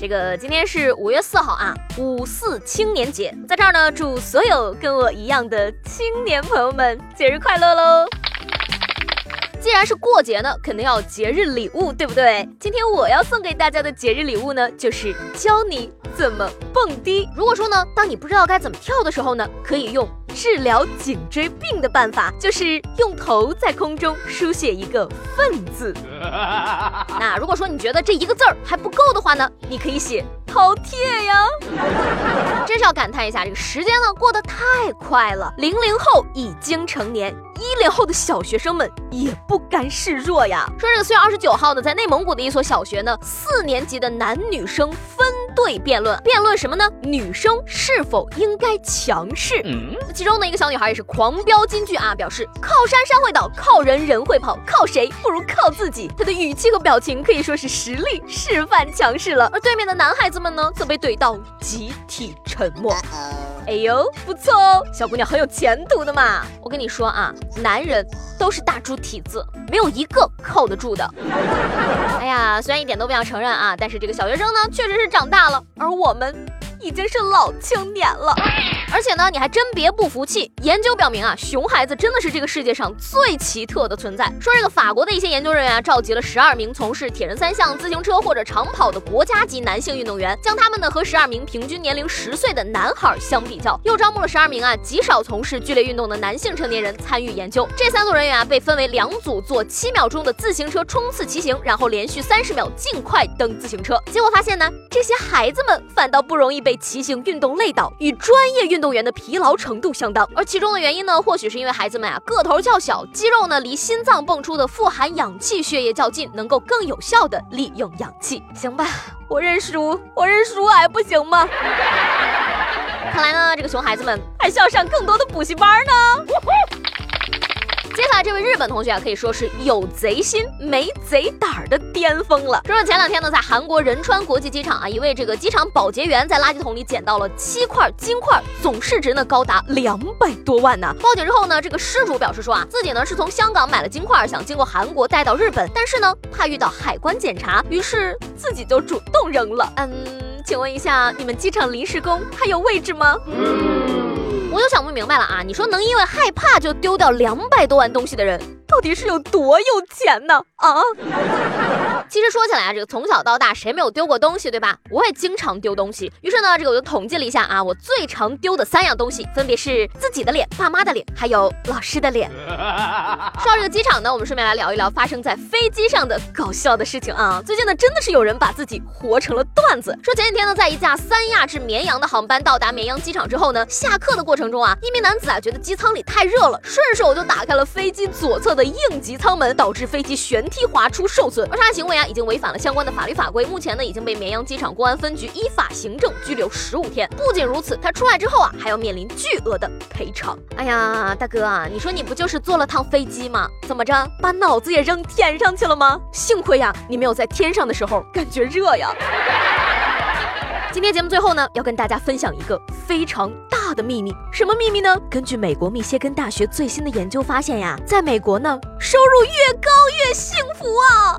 这个今天是五月四号啊，五四青年节，在这儿呢，祝所有跟我一样的青年朋友们节日快乐喽！既然是过节呢，肯定要节日礼物，对不对？今天我要送给大家的节日礼物呢，就是教你怎么蹦迪。如果说呢，当你不知道该怎么跳的时候呢，可以用治疗颈椎病的办法，就是用头在空中书写一个“奋”字。那如果说你觉得这一个字儿还不够的话呢，你可以写。饕餮呀，真是要感叹一下，这个时间呢过得太快了。零零后已经成年，一零后的小学生们也不甘示弱呀。说这个四月二十九号呢，在内蒙古的一所小学呢，四年级的男女生分队辩论，辩论什么呢？女生是否应该强势？嗯，其中呢一个小女孩也是狂飙金句啊，表示靠山山会倒，靠人人会跑，靠谁不如靠自己。她的语气和表情可以说是实力示范强势了。而对面的男孩子。们呢则被怼到集体沉默。哎呦，不错哦，小姑娘很有前途的嘛。我跟你说啊，男人都是大猪蹄子，没有一个靠得住的。哎呀，虽然一点都不想承认啊，但是这个小学生呢，确实是长大了，而我们。已经是老青年了，而且呢，你还真别不服气。研究表明啊，熊孩子真的是这个世界上最奇特的存在。说这个法国的一些研究人员啊，召集了十二名从事铁人三项、自行车或者长跑的国家级男性运动员，将他们呢和十二名平均年龄十岁的男孩相比较，又招募了十二名啊极少从事剧烈运动的男性成年人参与研究。这三组人员啊被分为两组，做七秒钟的自行车冲刺骑行，然后连续三十秒尽快蹬自行车。结果发现呢，这些孩子们反倒不容易被。被骑行运动累倒，与专业运动员的疲劳程度相当。而其中的原因呢，或许是因为孩子们啊个头较小，肌肉呢离心脏泵出的富含氧气血液较近，能够更有效的利用氧气。行吧，我认输，我认输还不行吗？看来呢，这个熊孩子们还需要上更多的补习班呢。接下来这位日本同学啊，可以说是有贼心没贼胆儿的巅峰了。说说前两天呢，在韩国仁川国际机场啊，一位这个机场保洁员在垃圾桶里捡到了七块金块，总市值呢高达两百多万呢。报警之后呢，这个失主表示说啊，自己呢是从香港买了金块，想经过韩国带到日本，但是呢怕遇到海关检查，于是自己就主动扔了。嗯，请问一下，你们机场临时工还有位置吗？我就想不明白了啊！你说能因为害怕就丢掉两百多万东西的人？到底是有多有钱呢？啊！其实说起来啊，这个从小到大谁没有丢过东西，对吧？我也经常丢东西。于是呢，这个我就统计了一下啊，我最常丢的三样东西，分别是自己的脸、爸妈的脸，还有老师的脸。说到这个机场呢，我们顺便来聊一聊发生在飞机上的搞笑的事情啊。最近呢，真的是有人把自己活成了段子。说前几天呢，在一架三亚至绵阳的航班到达绵阳机场之后呢，下课的过程中啊，一名男子啊觉得机舱里太热了，顺手就打开了飞机左侧的。应急舱门导致飞机舷梯滑出受损，而他的行为啊已经违反了相关的法律法规，目前呢已经被绵阳机场公安分局依法行政拘留十五天。不仅如此，他出来之后啊还要面临巨额的赔偿。哎呀，大哥啊，你说你不就是坐了趟飞机吗？怎么着，把脑子也扔天上去了吗？幸亏呀，你没有在天上的时候感觉热呀。今天节目最后呢，要跟大家分享一个非常大的秘密，什么秘密呢？根据美国密歇根大学最新的研究发现呀，在美国呢，收入越高越幸福啊。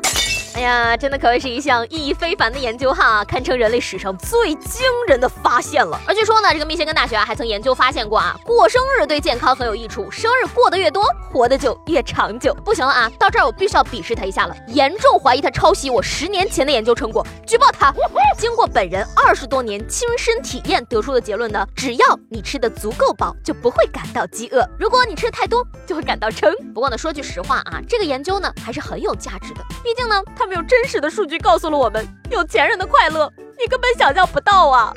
哎呀，真的可谓是一项意义非凡的研究哈，堪称人类史上最惊人的发现了。而据说呢，这个密歇根大学啊还曾研究发现过啊，过生日对健康很有益处，生日过得越多，活得就越长久。不行了啊，到这儿我必须要鄙视他一下了，严重怀疑他抄袭我十年前的研究成果，举报他。经过本人二十多年亲身体验得出的结论呢，只要你吃的足够饱，就不会感到饥饿；如果你吃的太多，就会感到撑。不过呢，说句实话啊，这个研究呢还是很有价值的，毕竟呢。他们用真实的数据告诉了我们，有钱人的快乐你根本想象不到啊！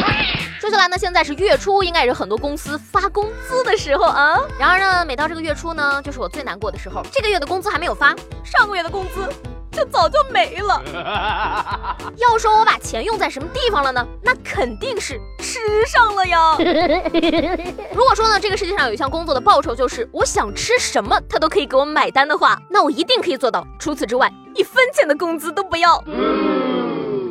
说起来呢，现在是月初，应该也是很多公司发工资的时候啊。然而呢，每到这个月初呢，就是我最难过的时候。这个月的工资还没有发，上个月的工资就早就没了。要说我把钱用在什么地方了呢？那肯定是吃上了呀。如果说呢，这个世界上有一项工作的报酬就是我想吃什么他都可以给我买单的话，那我一定可以做到。除此之外，一分钱的工资都不要。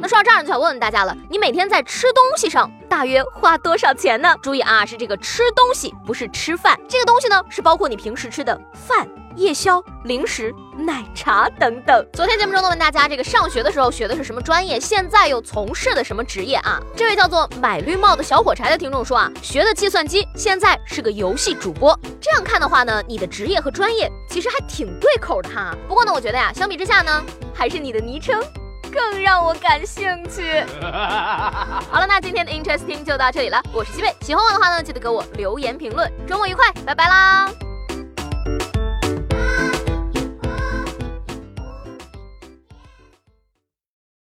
那说到这儿，就想问问大家了，你每天在吃东西上大约花多少钱呢？注意啊，是这个吃东西，不是吃饭。这个东西呢，是包括你平时吃的饭、夜宵、零食、奶茶等等。昨天节目中呢，问大家这个上学的时候学的是什么专业，现在又从事的什么职业啊？这位叫做买绿帽的小火柴的听众说啊，学的计算机，现在是个游戏主播。这样看的话呢，你的职业和专业其实还挺对口的哈。不过呢，我觉得呀，相比之下呢，还是你的昵称。更让我感兴趣。好了，那今天的 Interesting 就到这里了。我是西贝，喜欢我的话呢，记得给我留言评论。周末愉快，拜拜啦！